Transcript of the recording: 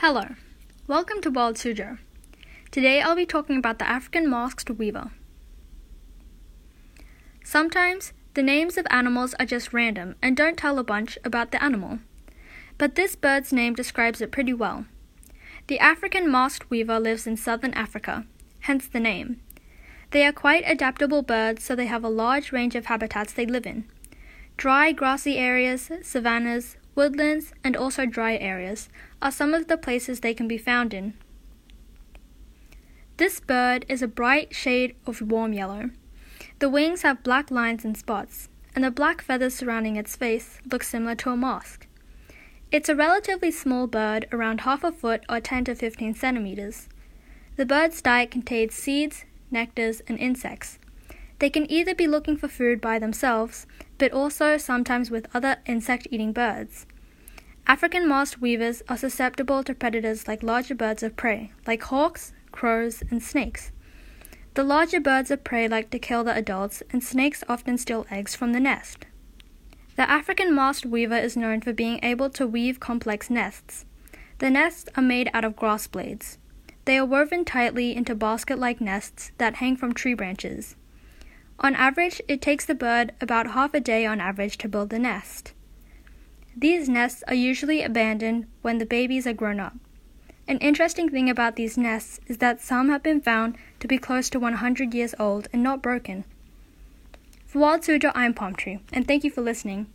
Hello, welcome to Wild Suzhou. Today I'll be talking about the African masked weaver. Sometimes the names of animals are just random and don't tell a bunch about the animal, but this bird's name describes it pretty well. The African masked weaver lives in southern Africa, hence the name. They are quite adaptable birds, so they have a large range of habitats they live in dry, grassy areas, savannas, woodlands, and also dry areas are some of the places they can be found in. This bird is a bright shade of warm yellow. The wings have black lines and spots, and the black feathers surrounding its face look similar to a mask. It's a relatively small bird, around half a foot or 10 to 15 centimeters. The bird's diet contains seeds, nectars, and insects. They can either be looking for food by themselves, but also sometimes with other insect eating birds. African masked weavers are susceptible to predators like larger birds of prey, like hawks, crows, and snakes. The larger birds of prey like to kill the adults, and snakes often steal eggs from the nest. The African masked weaver is known for being able to weave complex nests. The nests are made out of grass blades. They are woven tightly into basket like nests that hang from tree branches. On average, it takes the bird about half a day on average to build the nest. These nests are usually abandoned when the babies are grown up. An interesting thing about these nests is that some have been found to be close to 100 years old and not broken. For Wild Suzhou, I'm Palm Tree, and thank you for listening.